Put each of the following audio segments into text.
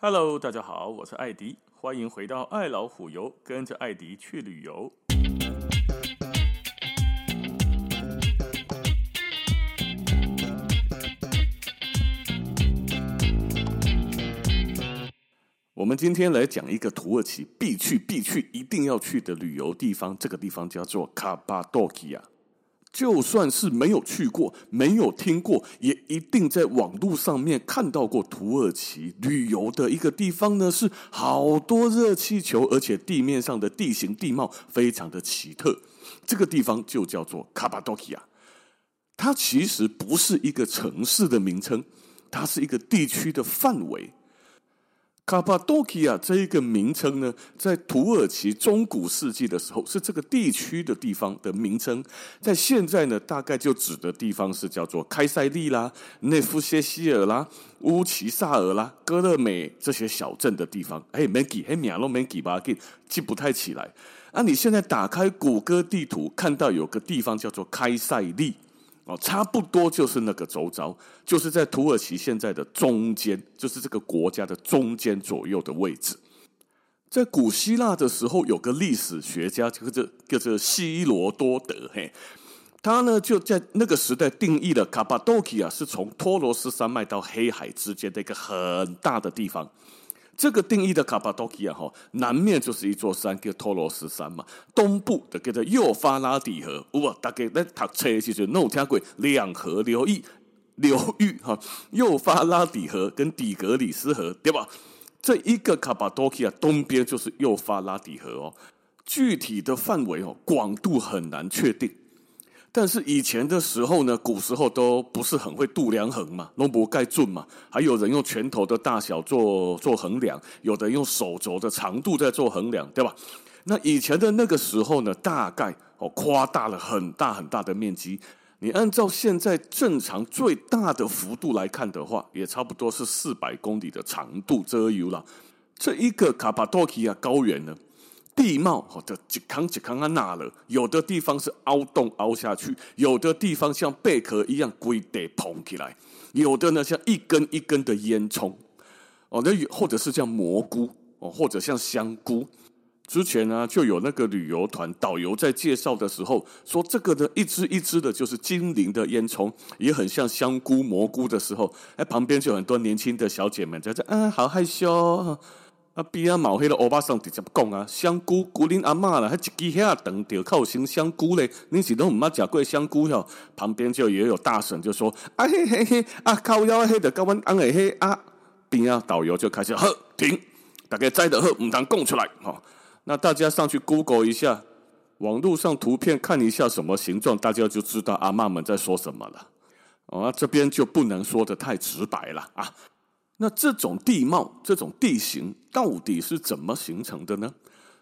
Hello，大家好，我是艾迪，欢迎回到爱老虎游，跟着艾迪去旅游。我们今天来讲一个土耳其必去、必去、一定要去的旅游地方，这个地方叫做卡巴多其亚。就算是没有去过、没有听过，也一定在网络上面看到过土耳其旅游的一个地方呢。是好多热气球，而且地面上的地形地貌非常的奇特。这个地方就叫做卡巴多其亚。它其实不是一个城市的名称，它是一个地区的范围。卡帕多其亚这一个名称呢，在土耳其中古世纪的时候是这个地区的地方的名称，在现在呢，大概就指的地方是叫做开塞利啦、内夫谢希尔啦、乌齐萨尔啦、戈勒美这些小镇的地方。哎，没记，哎，名都没记吧？记记不太起来。啊，你现在打开谷歌地图，看到有个地方叫做开塞利。哦，差不多就是那个周遭，就是在土耳其现在的中间，就是这个国家的中间左右的位置。在古希腊的时候，有个历史学家，叫做叫做希罗多德，嘿，他呢就在那个时代定义了卡巴多其亚是从托罗斯山脉到黑海之间的一个很大的地方。这个定义的卡巴多基亚哈，南面就是一座山，叫托罗斯山嘛。东部的叫做幼发拉底河，哇，大概在读册其实弄听过两河流域流域哈，幼发拉底河跟底格里斯河，对吧？这一个卡巴多基亚东边就是幼发拉底河哦，具体的范围哦，广度很难确定。但是以前的时候呢，古时候都不是很会度量衡嘛，弄不盖准嘛，还有人用拳头的大小做做衡量，有的用手肘的长度在做衡量，对吧？那以前的那个时候呢，大概哦夸大了很大很大的面积，你按照现在正常最大的幅度来看的话，也差不多是四百公里的长度遮油了。这一个卡巴多其亚高原呢，地貌好的几康几康啊，那了有的地方是凹洞凹下去，有的地方像贝壳一样龟得膨起来，有的呢像一根一根的烟囱哦，那或者是像蘑菇哦，或者像香菇。之前呢就有那个旅游团导游在介绍的时候说，这个呢一只一只的就是精灵的烟囱，也很像香菇蘑菇的时候，哎，旁边就很多年轻的小姐们在这，啊，好害羞。啊，边啊，毛黑的欧巴桑直接讲啊，香菇，古林阿嬷啦，还一支遐长条靠生香菇嘞，你是都唔捌食过香菇哟？旁边就也有大婶就说，啊嘿嘿嘿，啊靠腰黑的高温安诶嘿啊，边啊导游就开始喝停，大概摘的喝唔当供出来哦。那大家上去 Google 一下，网络上图片看一下什么形状，大家就知道阿嬷们在说什么了。啊，这边就不能说的太直白了啊。那这种地貌、这种地形到底是怎么形成的呢？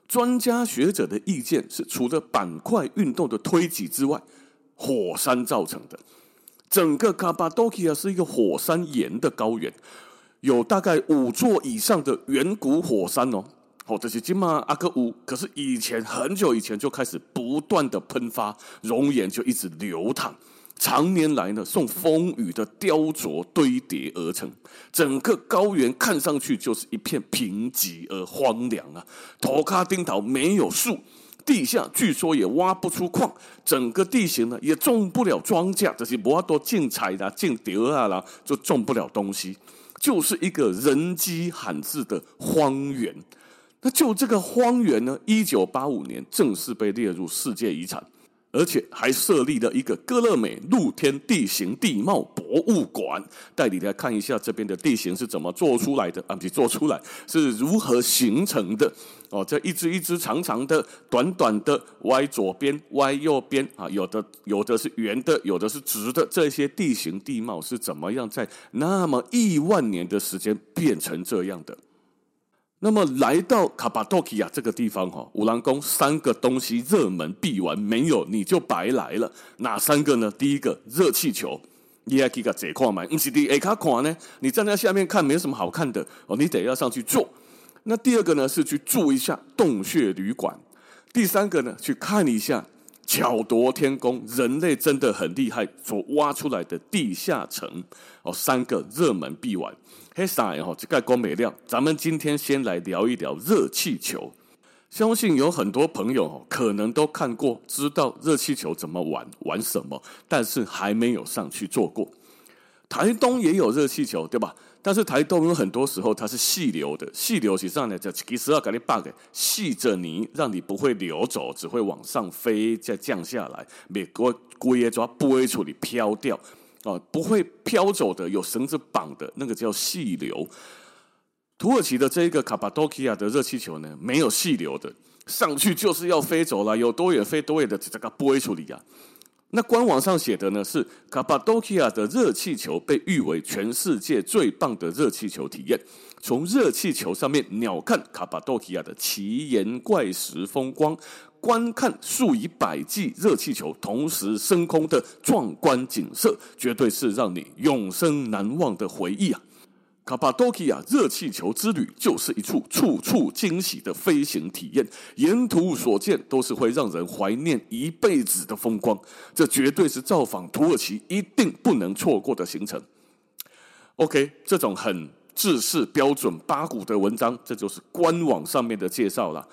专家学者的意见是，除了板块运动的推挤之外，火山造成的。整个卡巴多其亚是一个火山岩的高原，有大概五座以上的远古火山哦。哦，这是金马阿克乌，可是以前很久以前就开始不断的喷发，熔岩就一直流淌。常年来呢，受风雨的雕琢堆叠而成，整个高原看上去就是一片贫瘠而荒凉啊！土卡丁岛没有树，地下据说也挖不出矿，整个地形呢也种不了庄稼，这些摩多进采的进丢啊啦，就种不了东西，就是一个人迹罕至的荒原。那就这个荒原呢，一九八五年正式被列入世界遗产。而且还设立了一个戈勒美露天地形地貌博物馆，带你来看一下这边的地形是怎么做出来的啊？不是做出来是如何形成的哦？这一只一只长长的、短短的、歪左边、歪右边啊，有的有的是圆的，有的是直的，这些地形地貌是怎么样在那么亿万年的时间变成这样的？那么来到卡巴多其亚这个地方哈，五郎宫三个东西热门必玩，没有你就白来了。哪三个呢？第一个热气球，你要去个这块买，你是第 A 卡款呢？你站在下面看没有什么好看的哦，你得要上去坐。那第二个呢是去住一下洞穴旅馆，第三个呢去看一下巧夺天工，人类真的很厉害所挖出来的地下城哦，三个热门必玩。嘿，啥呀？哈，这个光美亮，咱们今天先来聊一聊热气球。相信有很多朋友可能都看过，知道热气球怎么玩，玩什么，但是还没有上去做过。台东也有热气球，对吧？但是台东有很多时候它是细流的，细流实际上呢，就其实要给你 bug，细着你，让你不会流走，只会往上飞，再降下来，美国龟也抓不会处理飘掉啊，不会飘走的，有绳子绑的那个叫细流。土耳其的这一个卡巴多奇亚的热气球呢，没有细流的，上去就是要飞走了，有多远飞多远的，这个不会处理啊。那官网上写的呢是卡巴多奇亚的热气球被誉为全世界最棒的热气球体验，从热气球上面鸟瞰卡巴多奇亚的奇岩怪石风光，观看数以百计热气球同时升空的壮观景色，绝对是让你永生难忘的回忆啊！卡帕多奇亚热气球之旅就是一处处处惊喜的飞行体验，沿途所见都是会让人怀念一辈子的风光，这绝对是造访土耳其一定不能错过的行程。OK，这种很制式标准八股的文章，这就是官网上面的介绍了。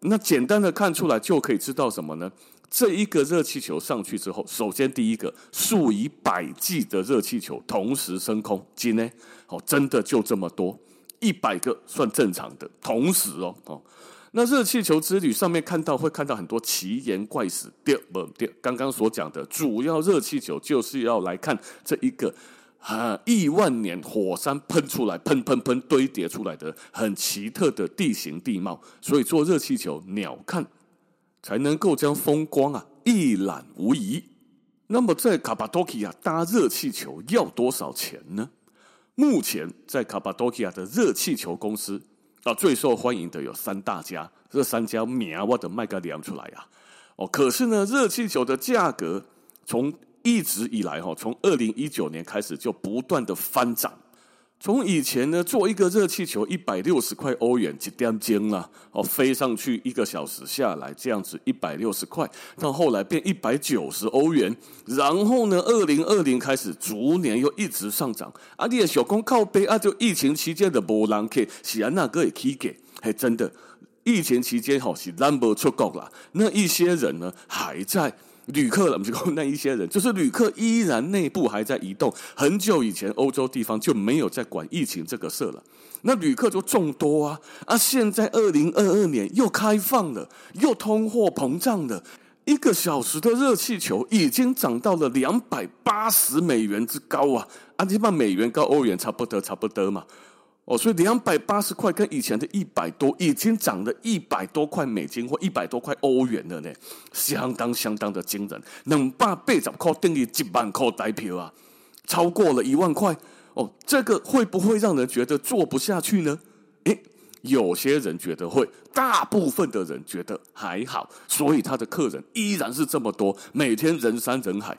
那简单的看出来就可以知道什么呢？这一个热气球上去之后，首先第一个，数以百计的热气球同时升空，今天哦，真的就这么多，一百个算正常的，同时哦哦，那热气球之旅上面看到会看到很多奇言怪事，第二不第二，刚刚所讲的主要热气球就是要来看这一个啊亿万年火山喷出来，喷喷喷堆叠出来的很奇特的地形地貌，所以坐热气球鸟瞰。才能够将风光啊一览无遗。那么在卡巴多奇亚搭热气球要多少钱呢？目前在卡巴多奇亚的热气球公司啊，最受欢迎的有三大家，这三家名我的麦个量出来啊。哦，可是呢，热气球的价格从一直以来哈，从二零一九年开始就不断的翻涨。从以前呢，做一个热气球一百六十块欧元一点钟啦，哦，飞上去一个小时下来这样子一百六十块，到后来变一百九十欧元，然后呢，二零二零开始逐年又一直上涨。啊，你的小工靠背啊，就疫情期间的波浪客，是安那个也可以给，还真的，疫情期间好是 number 出国啦，那一些人呢还在。旅客了，我们就说那一些人，就是旅客依然内部还在移动。很久以前，欧洲地方就没有在管疫情这个事了。那旅客就众多啊啊！现在二零二二年又开放了，又通货膨胀了，一个小时的热气球已经涨到了两百八十美元之高啊！啊，你把美元跟欧元差不多，差不多嘛。哦，所以两百八十块跟以前的一百多，已经涨了一百多块美金或一百多块欧元了呢，相当相当的惊人。两百八十块等于一万块台票啊，超过了一万块。哦，这个会不会让人觉得做不下去呢？诶，有些人觉得会，大部分的人觉得还好，所以他的客人依然是这么多，每天人山人海。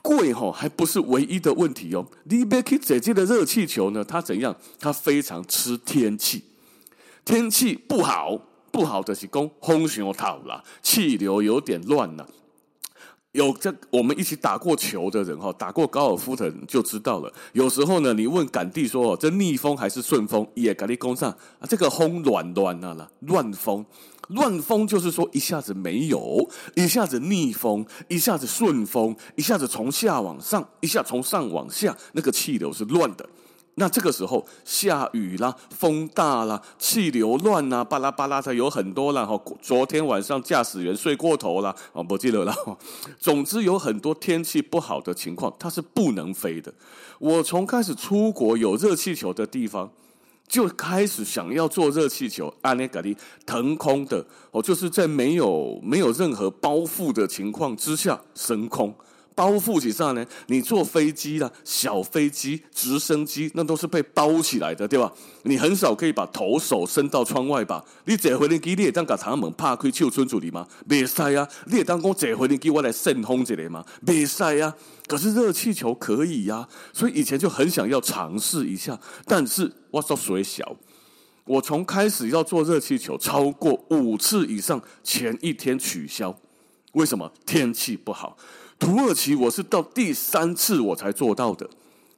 贵哈还不是唯一的问题哦。你别去这这的热气球呢，它怎样？它非常吃天气，天气不好，不好的是讲风上头啦，气流有点乱了。有这我们一起打过球的人哈，打过高尔夫的人就知道了。有时候呢，你问杆弟说哦，这逆风还是顺风？也给你讲上啊，这个风乱乱了啦，乱风。乱风就是说一下子没有，一下子逆风，一下子顺风，一下子从下往上，一下从上往下，那个气流是乱的。那这个时候下雨啦，风大啦，气流乱啦，巴拉巴拉的有很多啦。哈，昨天晚上驾驶员睡过头了，啊，不记得了。总之有很多天气不好的情况，它是不能飞的。我从开始出国有热气球的地方。就开始想要做热气球，阿内格里腾空的哦，就是在没有没有任何包覆的情况之下升空。包覆起上呢，你坐飞机啦、小飞机、直升机，那都是被包起来的，对吧？你很少可以把头手伸到窗外吧？你坐飞机，你也当个舱门拍开，秀春助理吗？没使啊！你也当讲坐飞机，我来扇风一下吗？没使啊！可是热气球可以呀、所以以前就很想要尝试一下。但是我说水小，我从开始要做热气球超过五次以上，前一天取消。为什么？天气不好。土耳其我是到第三次我才做到的。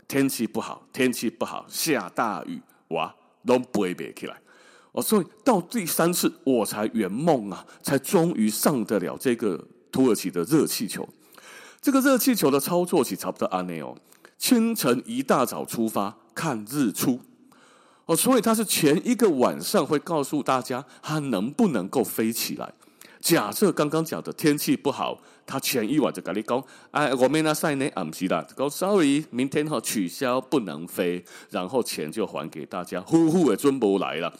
天气不好，天气不好，下大雨，哇，都飞不起来。哦，所以到第三次我才圆梦啊，才终于上得了这个土耳其的热气球。这个热气球的操作其实差不多安内哦，清晨一大早出发看日出。哦，所以它是前一个晚上会告诉大家它能不能够飞起来。假设刚刚讲的天气不好，他前一晚就跟你讲，哎，我们那赛呢，啊不是啦，讲 sorry，明天哈取消不能飞，然后钱就还给大家，呼呼也尊不来了。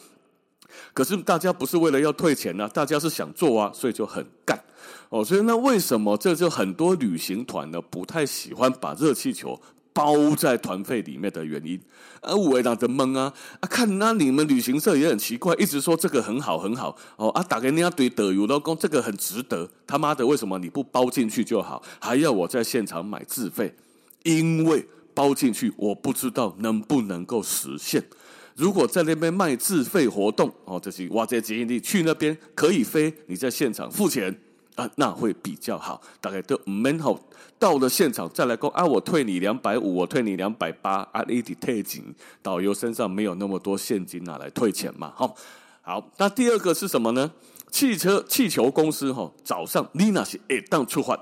可是大家不是为了要退钱呢、啊，大家是想做啊，所以就很干哦。所以那为什么这就很多旅行团呢不太喜欢把热气球包在团费里面的原因，啊，我也懒得懵啊！啊，看那你们旅行社也很奇怪，一直说这个很好很好哦啊，打给人家对导游老公，这个很值得。他妈的，为什么你不包进去就好，还要我在现场买自费？因为包进去，我不知道能不能够实现。如果在那边卖自费活动哦，这是哇，这建议你去那边可以飞，你在现场付钱。啊，那会比较好，大概都蛮好。到了现场再来讲啊，我退你两百五，我退你两百八，啊，你得退钱。导游身上没有那么多现金拿来退钱嘛，好。好，那第二个是什么呢？汽车气球公司哈，早上你那是一当出发，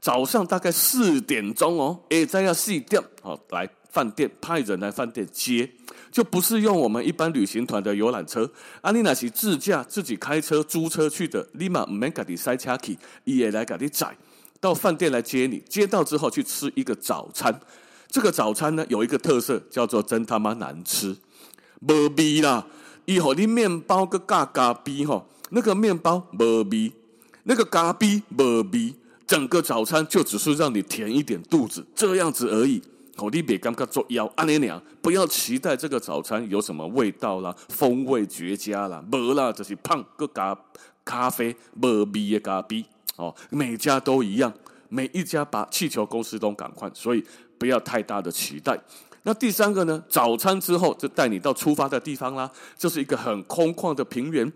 早上大概四点钟哦，诶，再要四点，好来。饭店派人来饭店接，就不是用我们一般旅行团的游览车。阿丽娜是自驾自己开车租车去的，立马唔免家己塞车去，伊也来家己载到饭店来接你。接到之后去吃一个早餐，这个早餐呢有一个特色，叫做真他妈难吃，无味啦！以后你面包个嘎嘎逼吼，那个面包无味，那个嘎逼无味，整个早餐就只是让你填一点肚子，这样子而已。我你别刚刚做腰阿娘娘，不要期待这个早餐有什么味道啦，风味绝佳啦，没啦，就是胖个咖咖啡，没味的咖啡哦，每家都一样，每一家把气球公司都赶快，所以不要太大的期待。那第三个呢？早餐之后就带你到出发的地方啦，这是一个很空旷的平原，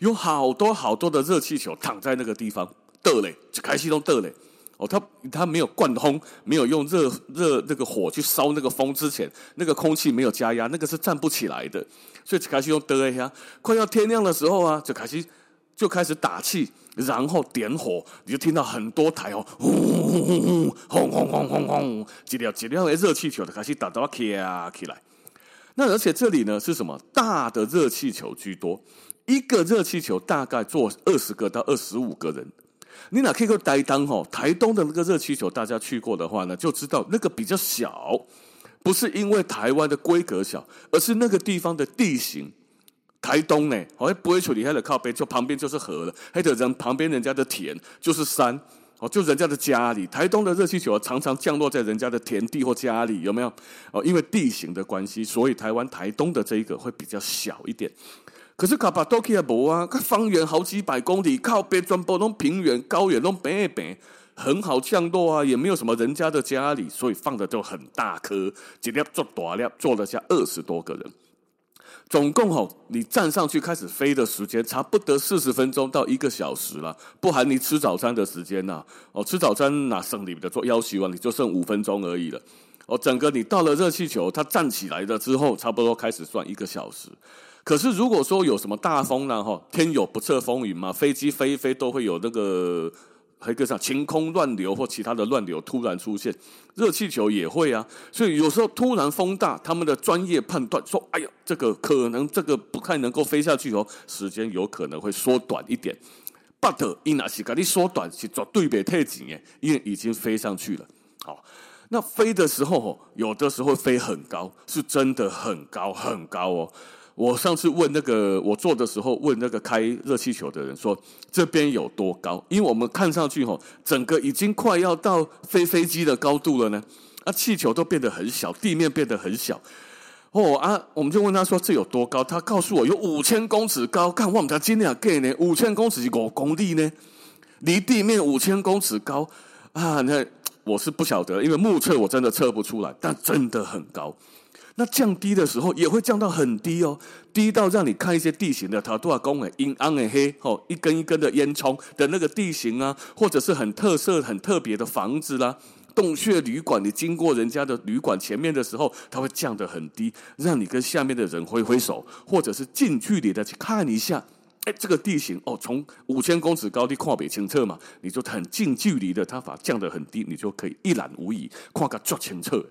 有好多好多的热气球躺在那个地方，得嘞，就开始都得嘞。哦，他他没有贯通，没有用热热那个火去烧那个风之前，那个空气没有加压，那个是站不起来的。所以开始用得一下，快要天亮的时候啊，就开始就开始打气，然后点火，你就听到很多台哦，轰轰轰轰轰轰轰轰，几条几条的热气球就开始打到起啊起来。那而且这里呢是什么？大的热气球居多，一个热气球大概坐二十个到二十五个人。你哪可以说台东吼？台东的那个热气球，大家去过的话呢，就知道那个比较小，不是因为台湾的规格小，而是那个地方的地形。台东呢，好像不会处理它的靠北，就旁边就是河了，还有人旁边人家的田就是山，哦，就人家的家里。台东的热气球常常降落在人家的田地或家里，有没有？哦，因为地形的关系，所以台湾台东的这一个会比较小一点。可是卡巴多其亚无啊，它方圆好几百公里，靠北全部都平原、高原都平平，很好降落啊，也没有什么人家的家里，所以放的就很大颗，一粒做大粒，坐了下二十多个人。总共吼，你站上去开始飞的时间，差不多四十分钟到一个小时了，不含你吃早餐的时间呐。哦，吃早餐哪剩你的做要求啊？你就剩五分钟而已了。哦，整个你到了热气球，它站起来了之后，差不多开始算一个小时。可是，如果说有什么大风呢？哈，天有不测风云嘛，飞机飞一飞都会有那个，还个啥晴空乱流或其他的乱流突然出现，热气球也会啊。所以有时候突然风大，他们的专业判断说：“哎呀，这个可能这个不太能够飞下去哦，时间有可能会缩短一点。” But 伊那是给你缩短是绝对别太紧耶，因为已经飞上去了。好，那飞的时候，有的时候飞很高，是真的很高很高哦。我上次问那个我坐的时候，问那个开热气球的人说，这边有多高？因为我们看上去吼，整个已经快要到飞飞机的高度了呢。啊，气球都变得很小，地面变得很小。哦啊，我们就问他说，这有多高？他告诉我有五千公尺高。看我们家今天给呢，五千公尺是五公里呢，离地面五千公尺高啊！那我是不晓得，因为目测我真的测不出来，但真的很高。那降低的时候也会降到很低哦，低到让你看一些地形的，它多少公诶，阴暗诶黑哦，一根一根的烟囱的那个地形啊，或者是很特色、很特别的房子啦，洞穴旅馆，你经过人家的旅馆前面的时候，它会降得很低，让你跟下面的人挥挥手，或者是近距离的去看一下。哎，这个地形哦，从五千公尺高地跨北清澈嘛，你就很近距离的，它把降得很低，你就可以一览无遗，跨个足清澈。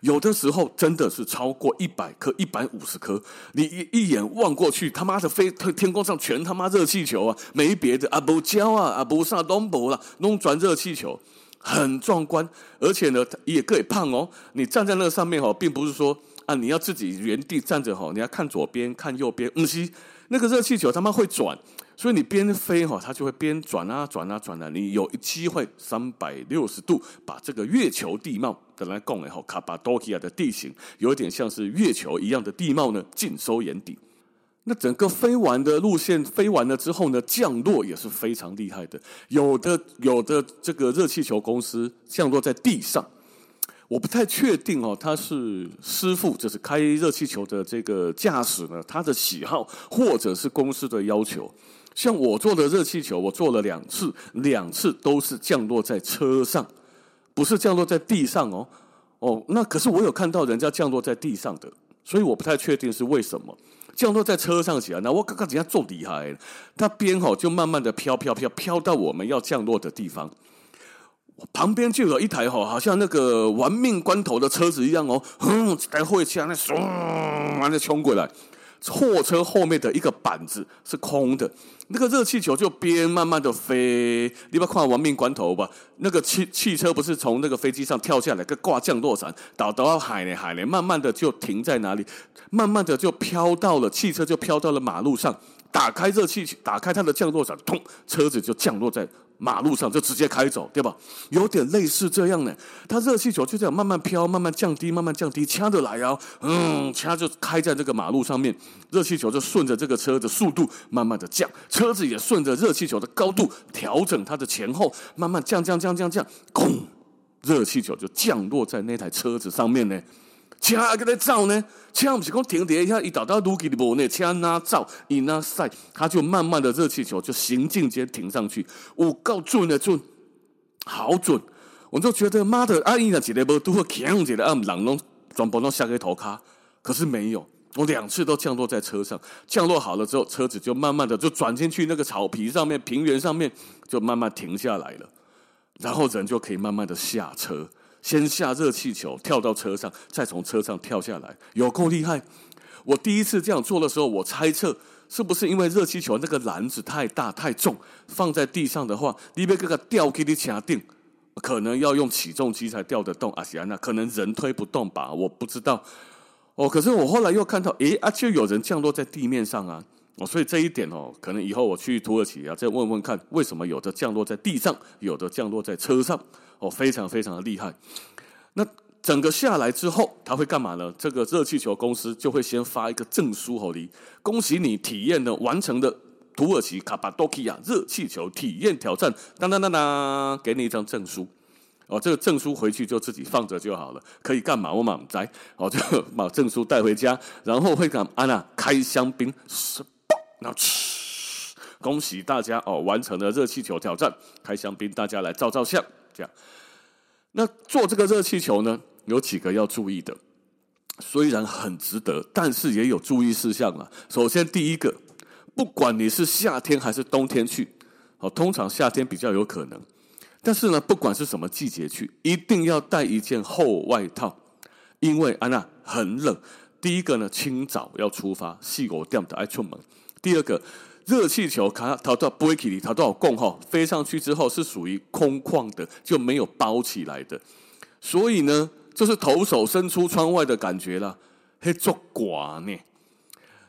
有的时候真的是超过一百颗、一百五十颗，你一一眼望过去，他妈的飞天空上全他妈热气球啊，没别的啊，不胶啊，啊不啥东不啦，弄转热气球，很壮观，而且呢也可以胖哦。你站在那上面哦，并不是说啊你要自己原地站着哈，你要看左边看右边，嗯是。那个热气球他妈会转，所以你边飞哈，它就会边转啊转啊转啊。你有机会三百六十度把这个月球地貌的来讲，然后卡巴多其亚的地形有点像是月球一样的地貌呢，尽收眼底。那整个飞完的路线飞完了之后呢，降落也是非常厉害的。有的有的这个热气球公司降落在地上。我不太确定哦，他是师傅，就是开热气球的这个驾驶呢，他的喜好或者是公司的要求。像我做的热气球，我做了两次，两次都是降落在车上，不是降落在地上哦。哦，那可是我有看到人家降落在地上的，所以我不太确定是为什么降落在车上起来。那我刚刚人家做厉害，他边吼就慢慢的飘飘飘飘到我们要降落的地方。旁边就有一台吼，好像那个玩命关头的车子一样哦，哼，开货车那嗖，完了冲过来，货车后面的一个板子是空的，那个热气球就边慢慢的飞，你不要看玩命关头吧？那个汽汽车不是从那个飞机上跳下来，个挂降落伞，倒到海呢海呢，慢慢的就停在哪里，慢慢的就飘到了，汽车就飘到了马路上，打开热气球，打开它的降落伞，通，车子就降落在。马路上就直接开走，对吧？有点类似这样的，它热气球就这样慢慢飘，慢慢降低，慢慢降低，掐着来啊，嗯，掐就开在这个马路上面，热气球就顺着这个车的速度慢慢的降，车子也顺着热气球的高度调整它的前后，慢慢降降降降降，轰，热气球就降落在那台车子上面呢。车还在走呢，车不是讲停底下，一倒到路基的无呢，车那走，伊那赛，它就慢慢的热气球就行进间停上去，有够准的准，好准，我就觉得妈的，阿姨那几个无都会强起来，啊，人拢全部拢下个头卡，可是没有，我两次都降落在车上，降落好了之后，车子就慢慢的就转进去那个草皮上面，平原上面就慢慢停下来了，然后人就可以慢慢的下车。先下热气球，跳到车上，再从车上跳下来，有够厉害！我第一次这样做的时候，我猜测是不是因为热气球那个篮子太大太重，放在地上的话，你别个个吊给你卡定，可能要用起重机才吊得动。阿西安娜，可能人推不动吧？我不知道。哦，可是我后来又看到，诶，啊，就有人降落在地面上啊！哦，所以这一点哦，可能以后我去土耳其啊，再问问看，为什么有的降落在地上，有的降落在车上。哦，非常非常的厉害。那整个下来之后，他会干嘛呢？这个热气球公司就会先发一个证书，好的，恭喜你体验了完成的土耳其卡巴多其亚热气球体验挑战，当当当当，给你一张证书。哦，这个证书回去就自己放着就好了。可以干嘛？我满摘。哦，就 把证书带回家，然后会干安娜开香槟，然后，恭喜大家哦，完成了热气球挑战，开香槟，大家来照照相。这样，那做这个热气球呢，有几个要注意的。虽然很值得，但是也有注意事项啊。首先，第一个，不管你是夏天还是冬天去，哦，通常夏天比较有可能。但是呢，不管是什么季节去，一定要带一件厚外套，因为安娜很冷。第一个呢，清早要出发，细狗掉的爱出门。第二个。热气球它它到不会起，它都有供哈，飞上去之后是属于空旷的，就没有包起来的，所以呢，就是头手伸出窗外的感觉啦，嘿，作寡呢。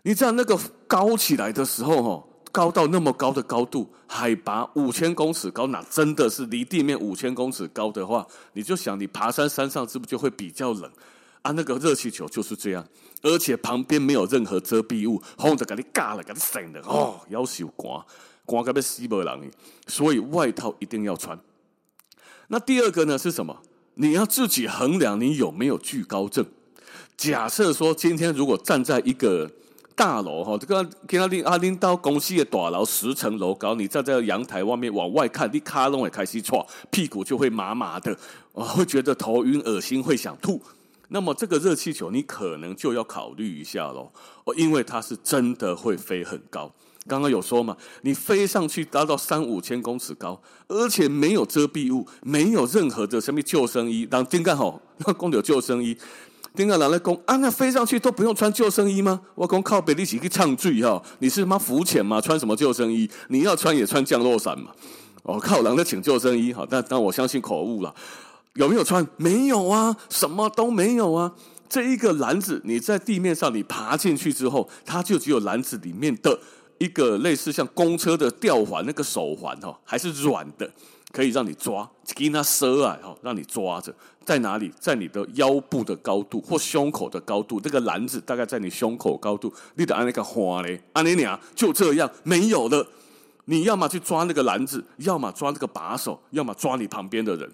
你知道那个高起来的时候哈，高到那么高的高度，海拔五千公尺高，那真的是离地面五千公尺高的话，你就想你爬山山上是不是就会比较冷？啊，那个热气球就是这样，而且旁边没有任何遮蔽物，风就给你嘎了，给你省的哦，要受寒，寒个要死不人，所以外套一定要穿。那第二个呢是什么？你要自己衡量你有没有惧高症。假设说今天如果站在一个大楼哈，这个跟阿林阿林到公司的大楼十层楼高，你站在阳台外面往外看，你卡拢也开始喘，屁股就会麻麻的，啊，会觉得头晕、恶心，会想吐。那么这个热气球你可能就要考虑一下喽，哦，因为它是真的会飞很高。刚刚有说嘛，你飞上去达到三五千公尺高，而且没有遮蔽物，没有任何的什么救生衣。当丁干好，那公有救生衣，丁干拿来公啊，那飞上去都不用穿救生衣吗？我讲靠北一起去唱剧哈，你是妈浮潜吗？穿什么救生衣？你要穿也穿降落伞嘛。哦，靠，人的请救生衣哈，但但我相信口误了。有没有穿？没有啊，什么都没有啊。这一个篮子，你在地面上，你爬进去之后，它就只有篮子里面的一个类似像公车的吊环，那个手环哈，还是软的，可以让你抓，给它折啊，哈，让你抓着。在哪里？在你的腰部的高度或胸口的高度，这个篮子大概在你胸口高度。你得按那个花嘞，按你俩就这样，没有了。你要么去抓那个篮子，要么抓那个把手，要么抓你旁边的人。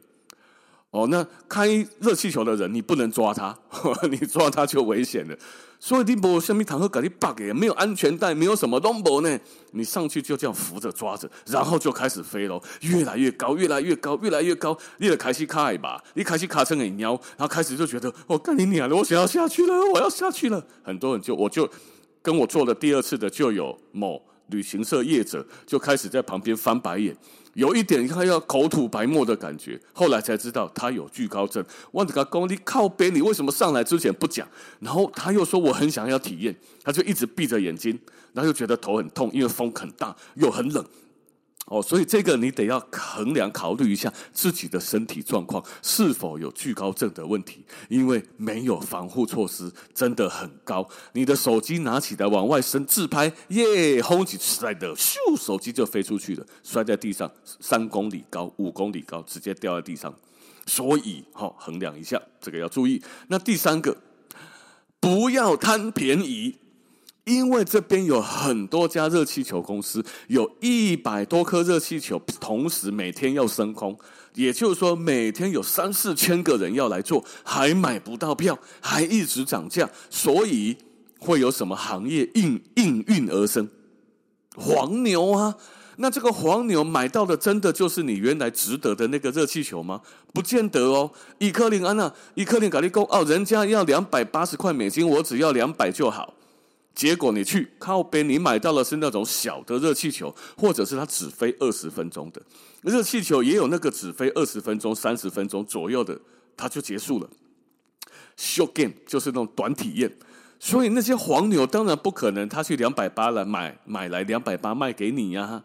哦，那开热气球的人，你不能抓他，呵呵，你抓他就危险了。所以你没什么坦克，搞你 bug 也没有安全带，没有什么东西呢。你上去就这样扶着抓着，然后就开始飞喽，越来越高，越来越高，越来越高。你得开始卡一把，你开始卡成很鸟，然后开始就觉得我干你娘的，我想要下去了，我要下去了。很多人就我就跟我做了第二次的，就有某旅行社业者就开始在旁边翻白眼。有一点他要口吐白沫的感觉，后来才知道他有惧高症。我这个功力靠边，你为什么上来之前不讲？然后他又说我很想要体验，他就一直闭着眼睛，然后又觉得头很痛，因为风很大又很冷。哦，所以这个你得要衡量考虑一下自己的身体状况是否有惧高症的问题，因为没有防护措施真的很高。你的手机拿起来往外伸自拍，耶，轰起来的，咻，手机就飞出去了，摔在地上三公里高、五公里高，直接掉在地上。所以，好，衡量一下，这个要注意。那第三个，不要贪便宜。因为这边有很多家热气球公司，有一百多颗热气球，同时每天要升空，也就是说每天有三四千个人要来做，还买不到票，还一直涨价，所以会有什么行业应应运而生？黄牛啊！那这个黄牛买到的真的就是你原来值得的那个热气球吗？不见得哦。一颗林安娜，一颗零咖喱公哦，人家要两百八十块美金，我只要两百就好。结果你去靠边，你买到的是那种小的热气球，或者是它只飞二十分钟的热气球，也有那个只飞二十分钟、三十分钟左右的，它就结束了。Short game 就是那种短体验，所以那些黄牛当然不可能，他去两百八来买，买来两百八卖给你呀、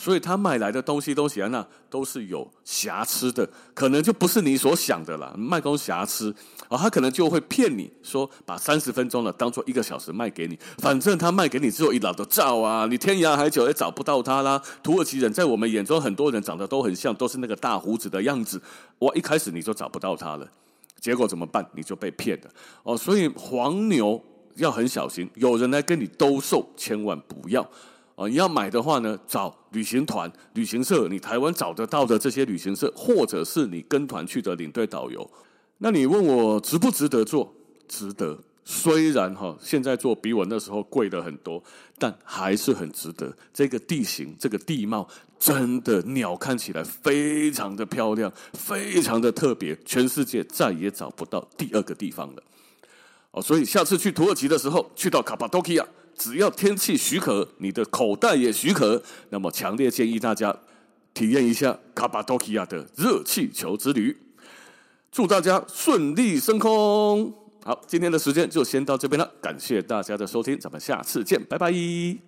所以他买来的东西东西啊，那都是有瑕疵的，可能就不是你所想的啦。卖公瑕疵啊，他可能就会骗你说，把三十分钟了当做一个小时卖给你，反正他卖给你之后一老的照啊，你天涯海角也找不到他啦。土耳其人在我们眼中很多人长得都很像，都是那个大胡子的样子，哇，一开始你就找不到他了，结果怎么办？你就被骗了哦。所以黄牛要很小心，有人来跟你兜售，千万不要。哦，你要买的话呢，找旅行团、旅行社，你台湾找得到的这些旅行社，或者是你跟团去的领队导游。那你问我值不值得做？值得。虽然哈，现在做比我那时候贵了很多，但还是很值得。这个地形、这个地貌，真的鸟看起来非常的漂亮，非常的特别，全世界再也找不到第二个地方了。哦，所以下次去土耳其的时候，去到卡帕多其亚。只要天气许可，你的口袋也许可，那么强烈建议大家体验一下卡巴多基亚的热气球之旅。祝大家顺利升空！好，今天的时间就先到这边了，感谢大家的收听，咱们下次见，拜拜。